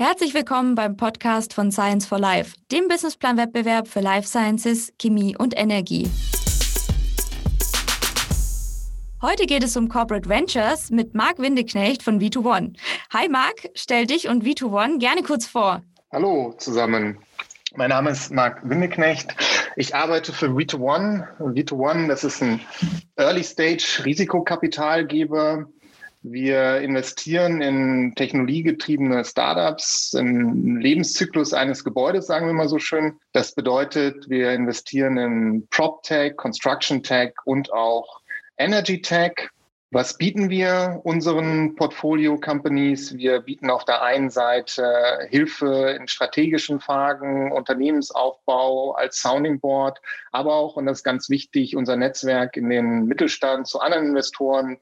Herzlich willkommen beim Podcast von Science for Life, dem Businessplan-Wettbewerb für Life Sciences, Chemie und Energie. Heute geht es um Corporate Ventures mit Marc Windeknecht von V2One. Hi Marc, stell dich und V2One gerne kurz vor. Hallo zusammen. Mein Name ist Marc Windeknecht. Ich arbeite für V2One. V2One, das ist ein Early-Stage-Risikokapitalgeber wir investieren in technologiegetriebene Startups, im Lebenszyklus eines Gebäudes, sagen wir mal so schön. Das bedeutet, wir investieren in PropTech, Construction Tech und auch Energy Tech. Was bieten wir unseren Portfolio-Companies? Wir bieten auf der einen Seite Hilfe in strategischen Fragen, Unternehmensaufbau als Sounding Board, aber auch, und das ist ganz wichtig, unser Netzwerk in den Mittelstand zu anderen Investoren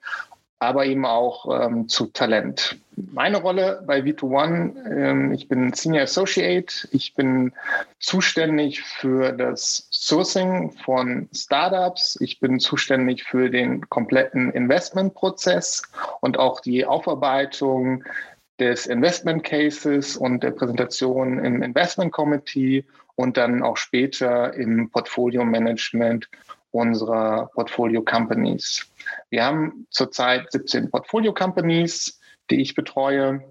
aber eben auch ähm, zu Talent. Meine Rolle bei V2One, ähm, ich bin Senior Associate, ich bin zuständig für das Sourcing von Startups, ich bin zuständig für den kompletten Investmentprozess und auch die Aufarbeitung des Investment Cases und der Präsentation im Investment Committee und dann auch später im Portfolio Management unserer Portfolio Companies. Wir haben zurzeit 17 Portfolio Companies, die ich betreue.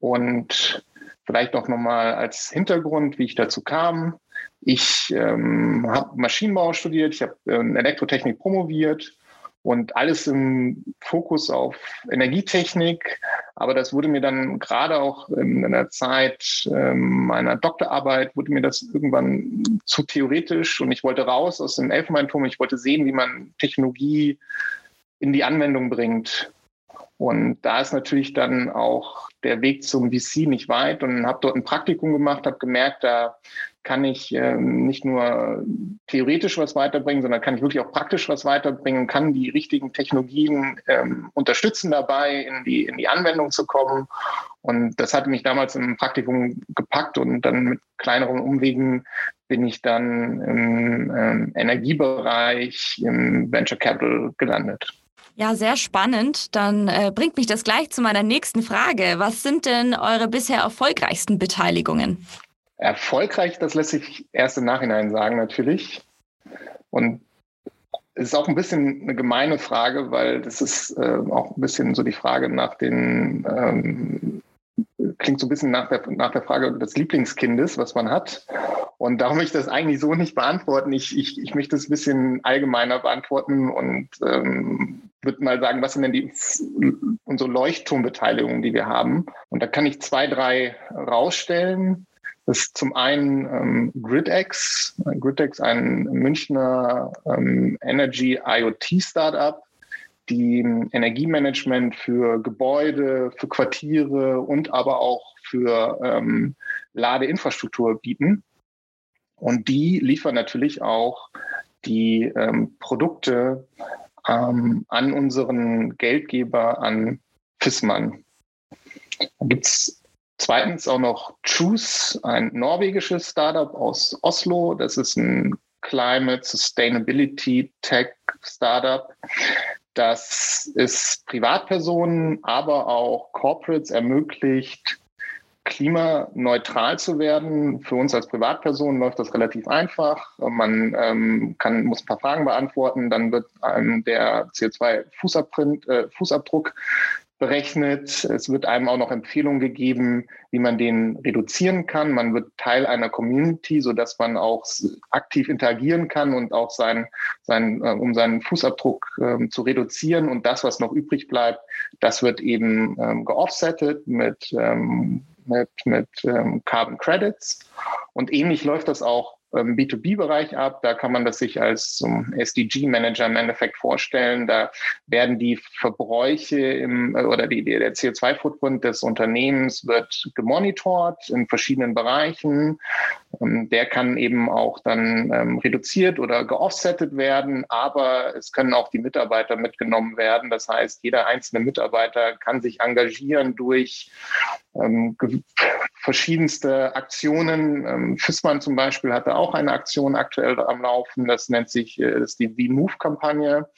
Und vielleicht auch nochmal als Hintergrund, wie ich dazu kam. Ich ähm, habe Maschinenbau studiert, ich habe ähm, Elektrotechnik promoviert und alles im Fokus auf Energietechnik. Aber das wurde mir dann gerade auch in der Zeit ähm, meiner Doktorarbeit, wurde mir das irgendwann zu theoretisch und ich wollte raus aus dem Elfenbeinturm. Ich wollte sehen, wie man Technologie in die Anwendung bringt. Und da ist natürlich dann auch der Weg zum VC nicht weit und habe dort ein Praktikum gemacht, habe gemerkt, da kann ich ähm, nicht nur theoretisch was weiterbringen, sondern kann ich wirklich auch praktisch was weiterbringen, kann die richtigen Technologien ähm, unterstützen dabei, in die, in die Anwendung zu kommen. Und das hatte mich damals im Praktikum gepackt und dann mit kleineren Umwegen bin ich dann im ähm, Energiebereich, im Venture Capital gelandet. Ja, sehr spannend. Dann äh, bringt mich das gleich zu meiner nächsten Frage. Was sind denn eure bisher erfolgreichsten Beteiligungen? Erfolgreich, das lässt sich erst im Nachhinein sagen, natürlich. Und es ist auch ein bisschen eine gemeine Frage, weil das ist äh, auch ein bisschen so die Frage nach den, ähm, klingt so ein bisschen nach der, nach der Frage des Lieblingskindes, was man hat. Und darum möchte ich das eigentlich so nicht beantworten. Ich, ich, ich möchte es ein bisschen allgemeiner beantworten und ähm, würde mal sagen, was sind denn die unsere Leuchtturmbeteiligungen, die wir haben? Und da kann ich zwei, drei rausstellen. Ist zum einen ähm, GridX. GridX, ein Münchner ähm, Energy IoT Startup, die Energiemanagement für Gebäude, für Quartiere und aber auch für ähm, Ladeinfrastruktur bieten. Und die liefern natürlich auch die ähm, Produkte ähm, an unseren Geldgeber, an Fissmann. Da gibt es Zweitens auch noch Choose, ein norwegisches Startup aus Oslo. Das ist ein Climate Sustainability Tech Startup. Das ist Privatpersonen, aber auch Corporates ermöglicht, klimaneutral zu werden. Für uns als Privatperson läuft das relativ einfach. Man ähm, kann, muss ein paar Fragen beantworten, dann wird einem der CO2-Fußabdruck äh, berechnet. Es wird einem auch noch Empfehlungen gegeben, wie man den reduzieren kann. Man wird Teil einer Community, so dass man auch aktiv interagieren kann und auch sein, sein, äh, um seinen Fußabdruck ähm, zu reduzieren. Und das, was noch übrig bleibt, das wird eben ähm, geoffsettet mit, ähm, mit, mit ähm, Carbon Credits. Und ähnlich läuft das auch B2B-Bereich ab. Da kann man das sich als SDG-Manager im Endeffekt vorstellen. Da werden die Verbräuche im, äh, oder die, der CO2-Footprint des Unternehmens wird gemonitort in verschiedenen Bereichen. Ähm, der kann eben auch dann ähm, reduziert oder geoffsettet werden, aber es können auch die Mitarbeiter mitgenommen werden. Das heißt, jeder einzelne Mitarbeiter kann sich engagieren durch ähm, verschiedenste Aktionen. Ähm, Fissmann zum Beispiel hatte auch eine Aktion aktuell am Laufen. Das nennt sich äh, das ist die We Move-Kampagne.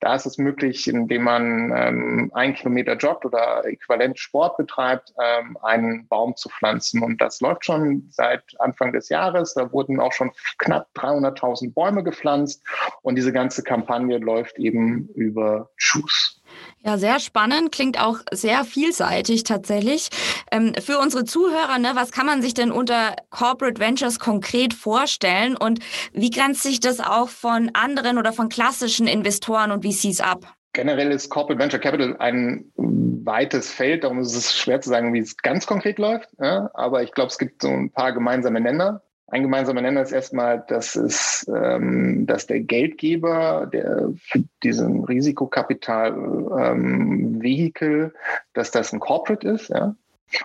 Da ist es möglich, indem man ähm, ein Kilometer joggt oder äquivalent Sport betreibt, ähm, einen Baum zu pflanzen. Und das läuft schon seit Anfang des Jahres. Da wurden auch schon knapp 300.000 Bäume gepflanzt. Und diese ganze Kampagne läuft eben über Choose. Ja, sehr spannend, klingt auch sehr vielseitig tatsächlich. Ähm, für unsere Zuhörer, ne, was kann man sich denn unter Corporate Ventures konkret vorstellen und wie grenzt sich das auch von anderen oder von klassischen Investoren und VCs ab? Generell ist Corporate Venture Capital ein weites Feld, darum ist es schwer zu sagen, wie es ganz konkret läuft. Ja? Aber ich glaube, es gibt so ein paar gemeinsame Nenner. Ein gemeinsamer Nenner ist erstmal, dass es, ähm, dass der Geldgeber, der für diesen Risikokapital-Vehikel, ähm, dass das ein Corporate ist, ja,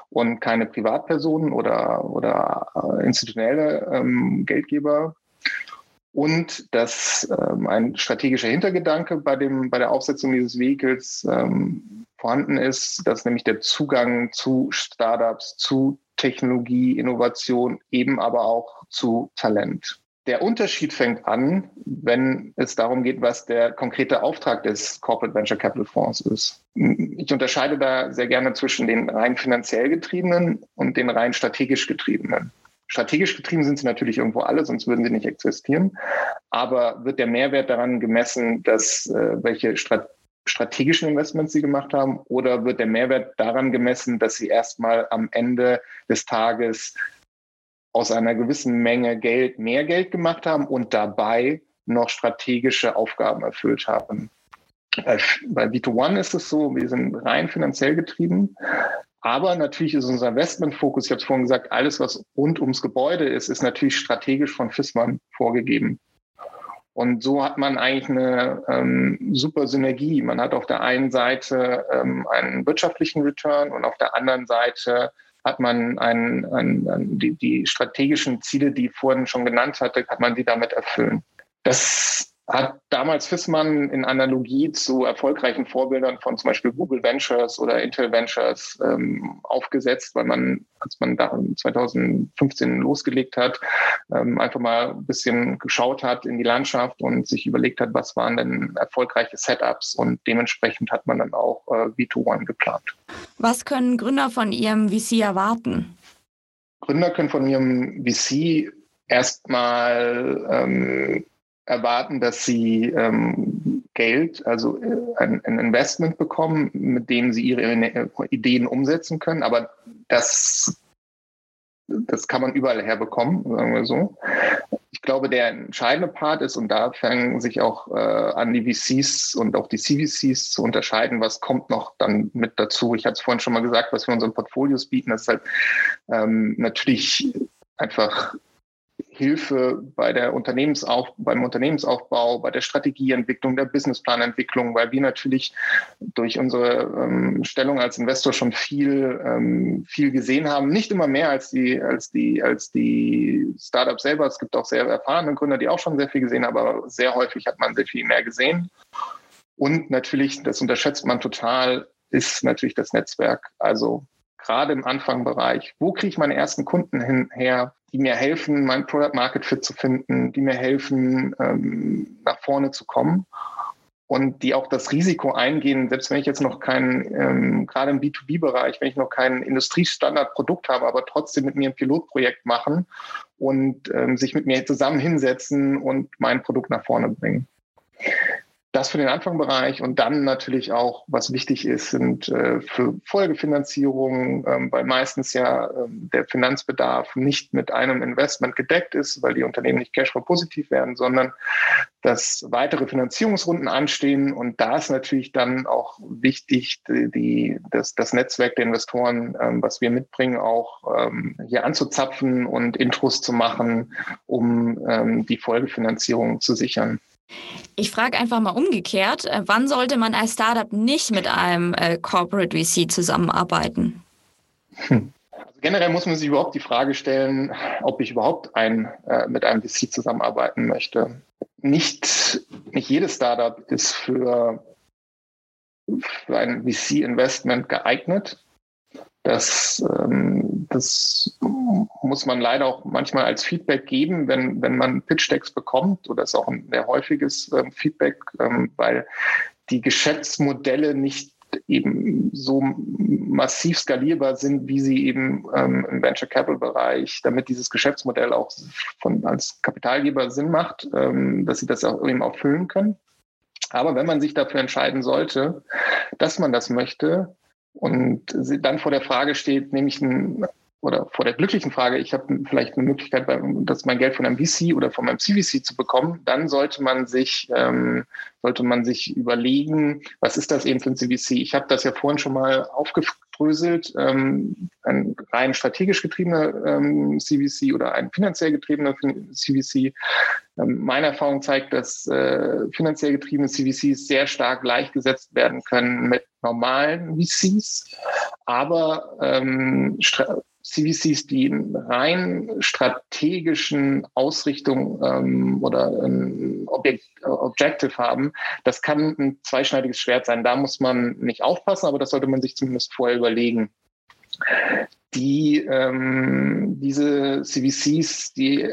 und keine Privatpersonen oder oder äh, institutionelle ähm, Geldgeber. Und dass ähm, ein strategischer Hintergedanke bei dem bei der Aufsetzung dieses Vehikels ähm, vorhanden ist, dass nämlich der Zugang zu Startups, zu Technologie, Innovation, eben aber auch zu Talent. Der Unterschied fängt an, wenn es darum geht, was der konkrete Auftrag des Corporate Venture Capital Fonds ist. Ich unterscheide da sehr gerne zwischen den rein finanziell getriebenen und den rein strategisch getriebenen. Strategisch getrieben sind sie natürlich irgendwo alle, sonst würden sie nicht existieren. Aber wird der Mehrwert daran gemessen, dass äh, welche Strategie strategischen Investments sie gemacht haben oder wird der Mehrwert daran gemessen, dass sie erstmal am Ende des Tages aus einer gewissen Menge Geld mehr Geld gemacht haben und dabei noch strategische Aufgaben erfüllt haben. Bei Vito One ist es so, wir sind rein finanziell getrieben. Aber natürlich ist unser Investmentfokus, ich habe es vorhin gesagt, alles, was rund ums Gebäude ist, ist natürlich strategisch von FISMAN vorgegeben. Und so hat man eigentlich eine ähm, super Synergie. Man hat auf der einen Seite ähm, einen wirtschaftlichen Return und auf der anderen Seite hat man einen, einen, einen, die, die strategischen Ziele, die ich vorhin schon genannt hatte, hat man die damit erfüllen. Das hat damals Fissmann in Analogie zu erfolgreichen Vorbildern von zum Beispiel Google Ventures oder Intel Ventures ähm, aufgesetzt, weil man, als man da 2015 losgelegt hat, ähm, einfach mal ein bisschen geschaut hat in die Landschaft und sich überlegt hat, was waren denn erfolgreiche Setups und dementsprechend hat man dann auch äh, V2One geplant. Was können Gründer von Ihrem VC erwarten? Gründer können von ihrem VC erstmal ähm, erwarten, dass sie ähm, Geld, also äh, ein, ein, Investment bekommen, mit dem sie ihre Ideen umsetzen können. Aber das, das kann man überall herbekommen, sagen wir so. Ich glaube, der entscheidende Part ist, und da fangen sich auch äh, an die VCs und auch die CVCs zu unterscheiden, was kommt noch dann mit dazu. Ich hatte es vorhin schon mal gesagt, was wir unseren Portfolios bieten, das ist halt ähm, natürlich einfach Hilfe bei der Unternehmensauf beim Unternehmensaufbau, bei der Strategieentwicklung, der Businessplanentwicklung, weil wir natürlich durch unsere ähm, Stellung als Investor schon viel, ähm, viel gesehen haben. Nicht immer mehr als die, als die, als die Startups selber. Es gibt auch sehr erfahrene Gründer, die auch schon sehr viel gesehen haben, aber sehr häufig hat man sehr viel mehr gesehen. Und natürlich, das unterschätzt man total, ist natürlich das Netzwerk. Also gerade im Anfangbereich, wo kriege ich meine ersten Kunden hin, her? die mir helfen, mein Product Market Fit zu finden, die mir helfen, ähm, nach vorne zu kommen und die auch das Risiko eingehen, selbst wenn ich jetzt noch kein, ähm, gerade im B2B-Bereich, wenn ich noch kein Industriestandardprodukt habe, aber trotzdem mit mir ein Pilotprojekt machen und ähm, sich mit mir zusammen hinsetzen und mein Produkt nach vorne bringen. Das für den Anfangbereich und dann natürlich auch, was wichtig ist, sind äh, für Folgefinanzierungen, ähm, weil meistens ja ähm, der Finanzbedarf nicht mit einem Investment gedeckt ist, weil die Unternehmen nicht Cashflow-positiv werden, sondern dass weitere Finanzierungsrunden anstehen. Und da ist natürlich dann auch wichtig, die, die das, das Netzwerk der Investoren, ähm, was wir mitbringen, auch ähm, hier anzuzapfen und Intros zu machen, um ähm, die Folgefinanzierung zu sichern. Ich frage einfach mal umgekehrt, äh, wann sollte man als Startup nicht mit einem äh, Corporate VC zusammenarbeiten? Hm. Also generell muss man sich überhaupt die Frage stellen, ob ich überhaupt ein, äh, mit einem VC zusammenarbeiten möchte. Nicht, nicht jedes Startup ist für, für ein VC-Investment geeignet. Das, ähm, das muss man leider auch manchmal als Feedback geben, wenn, wenn man Pitch-Decks bekommt, oder ist auch ein sehr häufiges ähm, Feedback, ähm, weil die Geschäftsmodelle nicht eben so massiv skalierbar sind, wie sie eben ähm, im Venture Capital Bereich, damit dieses Geschäftsmodell auch von, als Kapitalgeber Sinn macht, ähm, dass sie das auch eben auch füllen können. Aber wenn man sich dafür entscheiden sollte, dass man das möchte und dann vor der Frage steht, nehme ich ein oder vor der glücklichen Frage, ich habe vielleicht eine Möglichkeit, das mein Geld von einem VC oder von meinem CVC zu bekommen, dann sollte man sich ähm, sollte man sich überlegen, was ist das eben für ein CVC? Ich habe das ja vorhin schon mal aufgedröselt. Ähm, ein rein strategisch getriebener ähm, CVC oder ein finanziell getriebener CVC. Ähm, meine Erfahrung zeigt, dass äh, finanziell getriebene CVCs sehr stark gleichgesetzt werden können mit normalen VCs, aber ähm, CVCs, die in rein strategischen Ausrichtung ähm, oder ein Objekt, Objective haben, das kann ein zweischneidiges Schwert sein. Da muss man nicht aufpassen, aber das sollte man sich zumindest vorher überlegen. Die, ähm, diese CVCs, die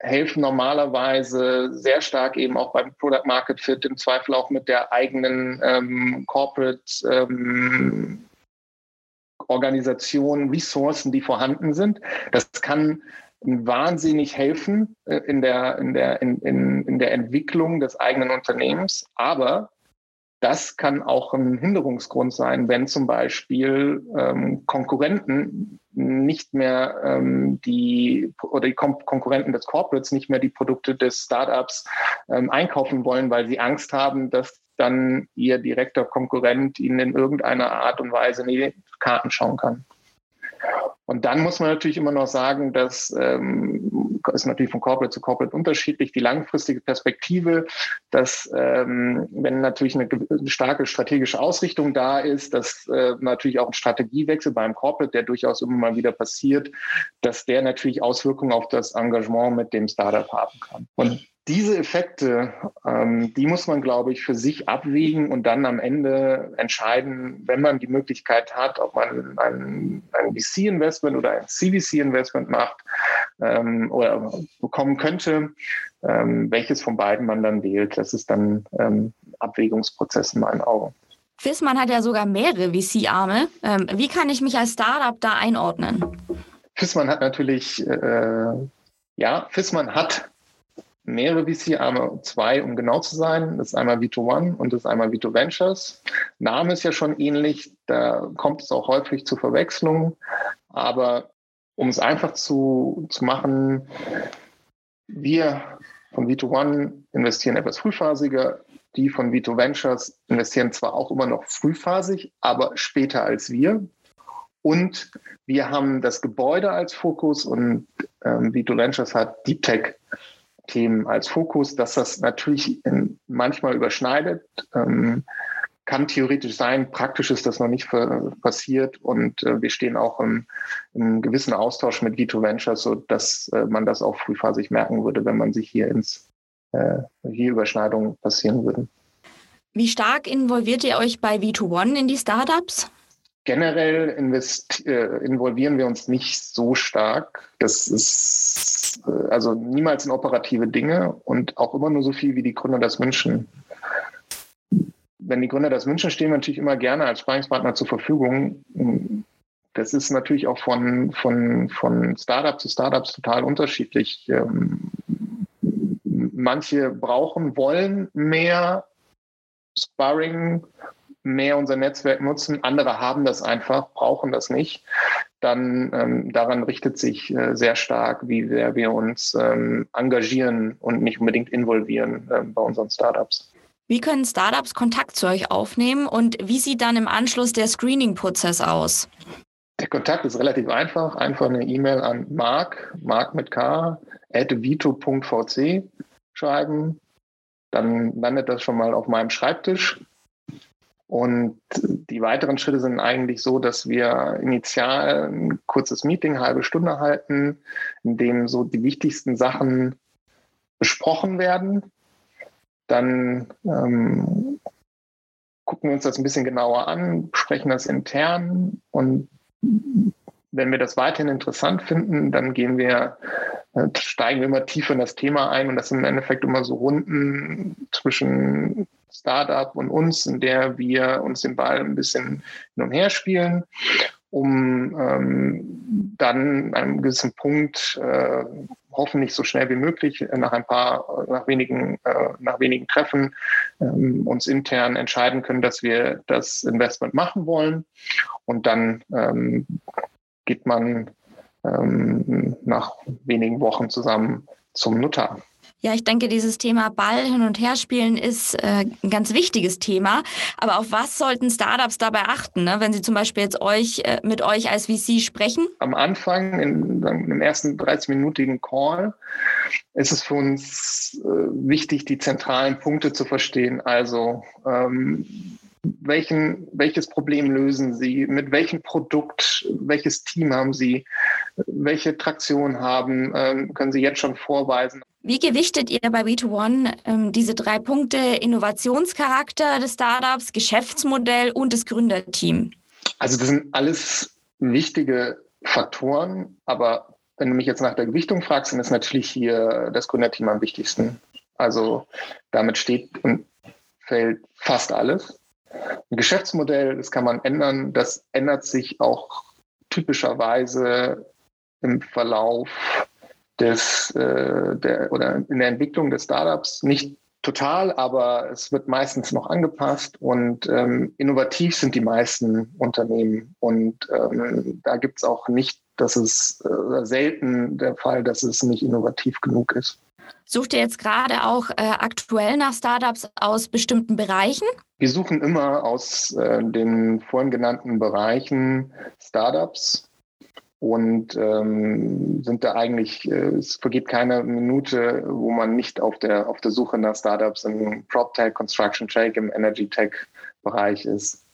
helfen normalerweise sehr stark eben auch beim Product Market Fit, im Zweifel auch mit der eigenen ähm, Corporate ähm, Organisation, Ressourcen, die vorhanden sind. Das kann wahnsinnig helfen äh, in, der, in, der, in, in, in der Entwicklung des eigenen Unternehmens. Aber das kann auch ein Hinderungsgrund sein, wenn zum Beispiel ähm, Konkurrenten nicht mehr ähm, die oder die Kon Konkurrenten des Corporates nicht mehr die Produkte des Startups ähm, einkaufen wollen, weil sie Angst haben, dass dann ihr direkter Konkurrent ihnen in irgendeiner Art und Weise in die Karten schauen kann. Und dann muss man natürlich immer noch sagen, dass ähm, ist natürlich von Corporate zu Corporate unterschiedlich, die langfristige Perspektive, dass ähm, wenn natürlich eine, eine, starke strategische Ausrichtung da ist, dass äh, natürlich auch ein Strategiewechsel beim Corporate, der durchaus immer mal wieder passiert, dass der natürlich Auswirkungen auf das Engagement mit dem Startup haben kann. Und diese Effekte, ähm, die muss man, glaube ich, für sich abwägen und dann am Ende entscheiden, wenn man die Möglichkeit hat, ob man ein, ein VC-Investment oder ein CVC-Investment macht ähm, oder bekommen könnte, ähm, welches von beiden man dann wählt. Das ist dann ähm, Abwägungsprozess in meinen Augen. Fissmann hat ja sogar mehrere VC-Arme. Ähm, wie kann ich mich als Startup da einordnen? Fissmann hat natürlich, äh, ja, Fissmann hat mehrere VC-Arme, zwei, um genau zu sein. Das ist einmal Vito One und das ist einmal Vito Ventures. Name ist ja schon ähnlich, da kommt es auch häufig zu Verwechslungen. Aber um es einfach zu, zu machen, wir von Vito One investieren etwas frühphasiger. Die von Vito Ventures investieren zwar auch immer noch frühphasig, aber später als wir. Und wir haben das Gebäude als Fokus und ähm, Vito Ventures hat Deep Tech Themen als Fokus, dass das natürlich manchmal überschneidet. Ähm, kann theoretisch sein, praktisch ist das noch nicht passiert und äh, wir stehen auch im, im, gewissen Austausch mit Vito Ventures, sodass äh, man das auch frühphasig merken würde, wenn man sich hier ins äh, hier Überschneidungen passieren würden. Wie stark involviert ihr euch bei Vito One in die Startups? Generell invest, äh, involvieren wir uns nicht so stark. Das ist äh, also niemals in operative Dinge und auch immer nur so viel, wie die Gründer das wünschen. Wenn die Gründer das wünschen, stehen wir natürlich immer gerne als Sparingspartner zur Verfügung. Das ist natürlich auch von, von, von Startup zu Startups total unterschiedlich. Ähm, manche brauchen, wollen mehr Sparring, mehr unser Netzwerk nutzen. Andere haben das einfach, brauchen das nicht. Dann ähm, daran richtet sich äh, sehr stark, wie sehr wir uns ähm, engagieren und nicht unbedingt involvieren äh, bei unseren Startups. Wie können Startups Kontakt zu euch aufnehmen und wie sieht dann im Anschluss der Screening-Prozess aus? Der Kontakt ist relativ einfach. Einfach eine E-Mail an mark, mark mit k, at vito.vc schreiben. Dann landet das schon mal auf meinem Schreibtisch. Und die weiteren Schritte sind eigentlich so, dass wir initial ein kurzes Meeting, halbe Stunde halten, in dem so die wichtigsten Sachen besprochen werden. Dann ähm, gucken wir uns das ein bisschen genauer an, besprechen das intern und wenn wir das weiterhin interessant finden, dann gehen wir, äh, steigen wir immer tiefer in das Thema ein und das sind im Endeffekt immer so Runden zwischen Startup und uns, in der wir uns den Ball ein bisschen hin und her spielen, um ähm, dann an einem gewissen Punkt äh, hoffentlich so schnell wie möglich nach ein paar, nach wenigen, äh, nach wenigen Treffen ähm, uns intern entscheiden können, dass wir das Investment machen wollen. Und dann ähm, geht man ähm, nach wenigen Wochen zusammen zum Notar. Ja, ich denke, dieses Thema Ball hin und her spielen ist äh, ein ganz wichtiges Thema. Aber auf was sollten Startups dabei achten, ne? wenn sie zum Beispiel jetzt euch äh, mit euch als VC sprechen? Am Anfang, in, dem ersten 30-minütigen Call, ist es für uns äh, wichtig, die zentralen Punkte zu verstehen. Also ähm, welchen, welches Problem lösen Sie? Mit welchem Produkt, welches Team haben Sie? Welche Traktion haben? Ähm, können Sie jetzt schon vorweisen? Wie gewichtet ihr bei B2One ähm, diese drei Punkte Innovationscharakter des Startups, Geschäftsmodell und das Gründerteam? Also das sind alles wichtige Faktoren, aber wenn du mich jetzt nach der Gewichtung fragst, dann ist natürlich hier das Gründerteam am wichtigsten. Also damit steht und fällt fast alles. Ein Geschäftsmodell, das kann man ändern, das ändert sich auch typischerweise im Verlauf des, äh, der, oder in der Entwicklung des Startups nicht total, aber es wird meistens noch angepasst und ähm, innovativ sind die meisten Unternehmen. Und ähm, da gibt es auch nicht, dass es äh, selten der Fall, dass es nicht innovativ genug ist. Sucht ihr jetzt gerade auch äh, aktuell nach Startups aus bestimmten Bereichen? Wir suchen immer aus äh, den vorhin genannten Bereichen Startups und ähm, sind da eigentlich, äh, es vergeht keine Minute, wo man nicht auf der, auf der Suche nach Startups im PropTech, Construction Tech, im Energy Tech Bereich ist.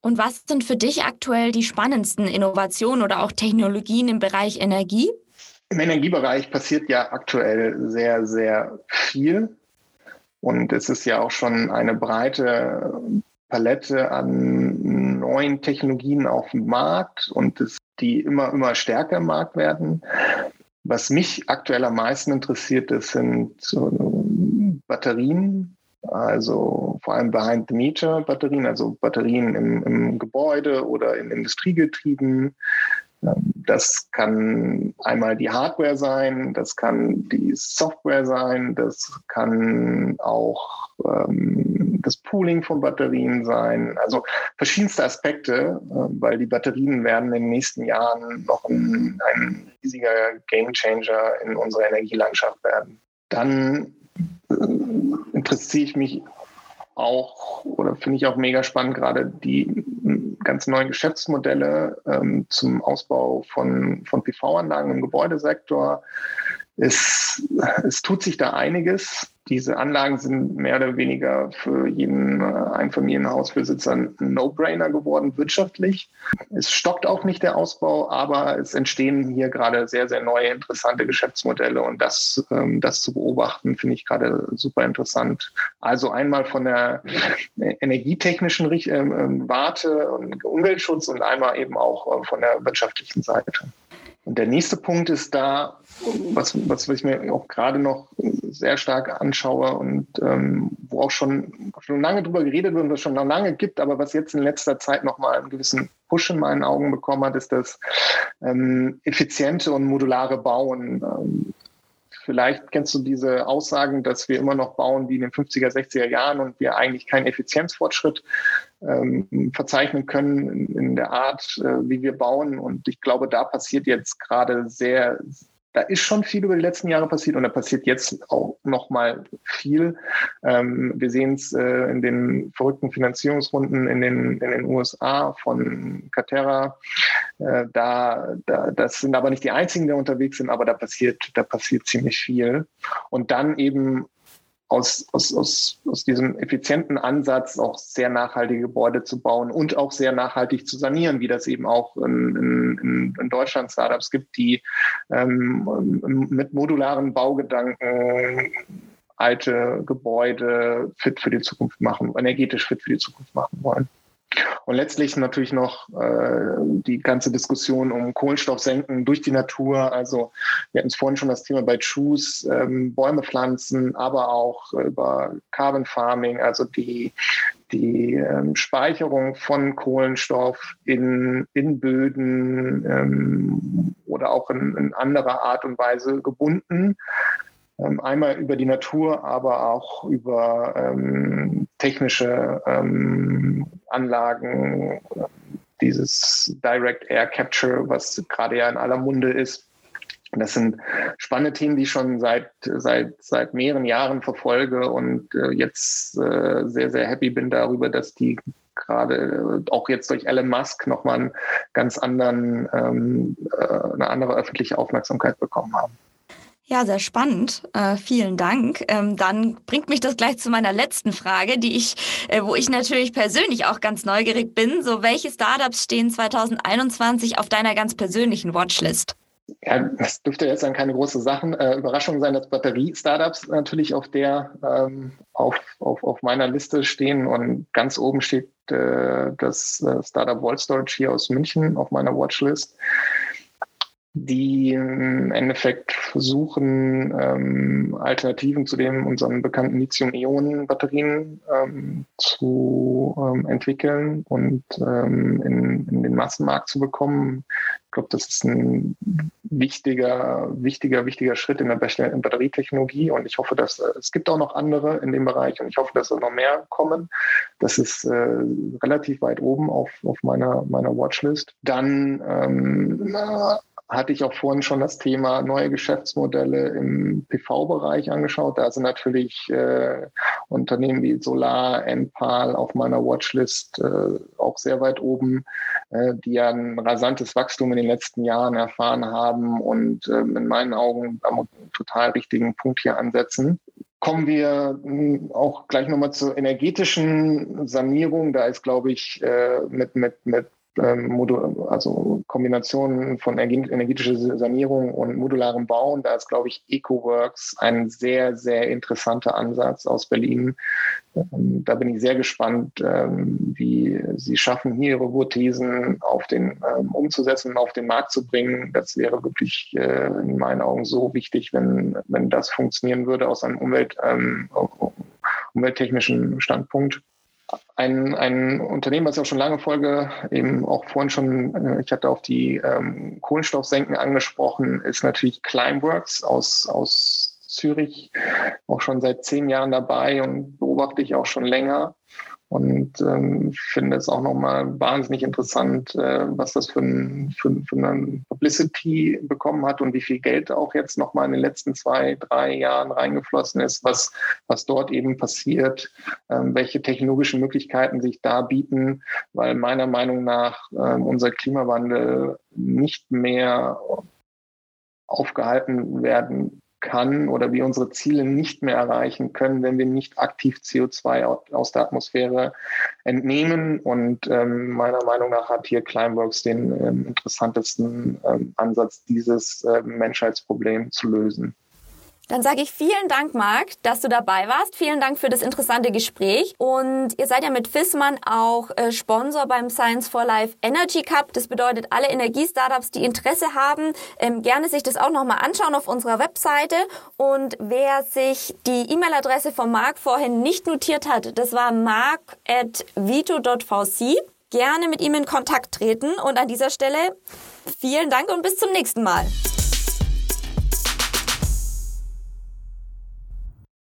Und was sind für dich aktuell die spannendsten Innovationen oder auch Technologien im Bereich Energie? Im Energiebereich passiert ja aktuell sehr, sehr viel. Und es ist ja auch schon eine breite Palette an neuen Technologien auf dem Markt und es die immer, immer stärker im Markt werden. Was mich aktuell am meisten interessiert, das sind Batterien, also vor allem Behind-the-Meter-Batterien, also Batterien im, im Gebäude oder in Industriegetrieben, das kann einmal die Hardware sein, das kann die Software sein, das kann auch ähm, das Pooling von Batterien sein. Also verschiedenste Aspekte, äh, weil die Batterien werden in den nächsten Jahren noch ein, ein riesiger Gamechanger in unserer Energielandschaft werden. Dann äh, interessiere ich mich auch oder finde ich auch mega spannend, gerade die ganz neuen Geschäftsmodelle ähm, zum Ausbau von, von PV-Anlagen im Gebäudesektor. Es, es tut sich da einiges. Diese Anlagen sind mehr oder weniger für jeden äh, Einfamilienhausbesitzer ein No-Brainer geworden, wirtschaftlich. Es stockt auch nicht der Ausbau, aber es entstehen hier gerade sehr, sehr neue, interessante Geschäftsmodelle und das, ähm, das zu beobachten, finde ich gerade super interessant. Also einmal von der energietechnischen ähm, ähm, Warte und Umweltschutz und einmal eben auch äh, von der wirtschaftlichen Seite. Und der nächste Punkt ist da, was, was ich mir auch gerade noch sehr stark anschaue und ähm, wo auch schon, schon lange drüber geredet wird und es schon lange gibt, aber was jetzt in letzter Zeit nochmal einen gewissen Push in meinen Augen bekommen hat, ist das ähm, effiziente und modulare Bauen. Ähm, Vielleicht kennst du diese Aussagen, dass wir immer noch bauen wie in den 50er, 60er Jahren und wir eigentlich keinen Effizienzfortschritt ähm, verzeichnen können in, der Art, äh, wie wir bauen. Und ich glaube, da passiert jetzt gerade sehr, da ist schon viel über die letzten Jahre passiert und da passiert jetzt auch noch mal viel. Ähm, wir sehen es äh, in den verrückten Finanzierungsrunden in den, in den USA von Catera. Äh, da, da, das sind aber nicht die einzigen, die unterwegs sind, aber da passiert, da passiert ziemlich viel. Und dann eben aus, aus, aus, aus diesem effizienten Ansatz auch sehr nachhaltige Gebäude zu bauen und auch sehr nachhaltig zu sanieren, wie das eben auch in, in, in Deutschland Startups gibt, die ähm, mit modularen Baugedanken alte Gebäude fit für die Zukunft machen, energetisch fit für die Zukunft machen wollen. Und letztlich natürlich noch äh, die ganze Diskussion um Kohlenstoffsenken durch die Natur. Also wir hatten es vorhin schon das Thema bei Choose, ähm, Bäume pflanzen, aber auch über Carbon Farming, also die, die ähm, Speicherung von Kohlenstoff in, in Böden ähm, oder auch in, in anderer Art und Weise gebunden. Ähm, einmal über die Natur, aber auch über ähm, technische ähm, Anlagen, dieses Direct Air Capture, was gerade ja in aller Munde ist. Das sind spannende Themen, die ich schon seit, seit, seit mehreren Jahren verfolge und äh, jetzt äh, sehr, sehr happy bin darüber, dass die gerade auch jetzt durch Elon Musk nochmal einen ganz anderen, ähm, äh, eine andere öffentliche Aufmerksamkeit bekommen haben. Ja, sehr spannend. Äh, vielen Dank. Ähm, dann bringt mich das gleich zu meiner letzten Frage, die ich, äh, wo ich natürlich persönlich auch ganz neugierig bin. So, welche Startups stehen 2021 auf deiner ganz persönlichen Watchlist? Ja, das dürfte jetzt dann keine große Sachen, äh, Überraschung sein, dass Batterie-Startups natürlich auf der, ähm, auf, auf, auf meiner Liste stehen und ganz oben steht äh, das äh, Startup Vault Storage hier aus München auf meiner Watchlist die im Endeffekt versuchen, ähm, Alternativen zu den unseren bekannten Lithium-Ionen-Batterien ähm, zu ähm, entwickeln und ähm, in, in, den Massenmarkt zu bekommen. Ich glaube, das ist ein wichtiger, wichtiger, wichtiger Schritt in der Batterietechnologie und ich hoffe, dass es gibt auch noch andere in dem Bereich und ich hoffe, dass da noch mehr kommen. Das ist äh, relativ weit oben auf, auf meiner, meiner Watchlist. Dann ähm, hatte ich auch vorhin schon das Thema neue Geschäftsmodelle im PV-Bereich angeschaut. Da sind natürlich äh, Unternehmen wie Solar, Enpal auf meiner Watchlist äh, auch sehr weit oben, äh, die ja ein rasantes Wachstum in den letzten Jahren erfahren haben und äh, in meinen Augen am total richtigen Punkt hier ansetzen kommen wir hm, auch gleich nochmal zur energetischen Sanierung. Da ist, glaube ich, äh, mit, mit, mit ähm, also Kombinationen von energetischer Sanierung und modularem Bauen. Da ist, glaube ich, EcoWorks ein sehr, sehr interessanter Ansatz aus Berlin. Ähm, da bin ich sehr gespannt, ähm, wie Sie schaffen, hier Ihre Hypothesen auf den, umzusetzen und auf den Markt zu bringen. Das wäre wirklich äh, in meinen Augen so wichtig, wenn, wenn das funktionieren würde aus einem Umwelt, umwelttechnischen Standpunkt ein, ein Unternehmen, was ich auch schon lange folge, eben auch vorhin schon, äh, ich hatte auf die ähm, Kohlenstoffsenken angesprochen, ist natürlich Climeworks aus, aus Zürich, auch schon seit zehn Jahren dabei und beobachte ich auch schon länger. Und ähm, finde es auch nochmal wahnsinnig interessant, äh, was das für, ein, für, für eine Publicity bekommen hat und wie viel Geld auch jetzt nochmal in den letzten zwei, drei Jahren reingeflossen ist, was, was dort eben passiert, ähm, welche technologischen Möglichkeiten sich da bieten, weil meiner Meinung nach ähm, unser Klimawandel nicht mehr aufgehalten werden kann oder wir unsere Ziele nicht mehr erreichen können, wenn wir nicht aktiv CO2 aus der Atmosphäre entnehmen. Und ähm, meiner Meinung nach hat hier Climeworks den ähm, interessantesten ähm, Ansatz, dieses äh, Menschheitsproblem zu lösen. Dann sage ich vielen Dank, Marc, dass du dabei warst. Vielen Dank für das interessante Gespräch. Und ihr seid ja mit FISMAN auch äh, Sponsor beim Science for Life Energy Cup. Das bedeutet, alle Energiestartups, die Interesse haben, ähm, gerne sich das auch nochmal anschauen auf unserer Webseite. Und wer sich die E-Mail-Adresse von Marc vorhin nicht notiert hat, das war marc.vito.vc. Gerne mit ihm in Kontakt treten. Und an dieser Stelle vielen Dank und bis zum nächsten Mal.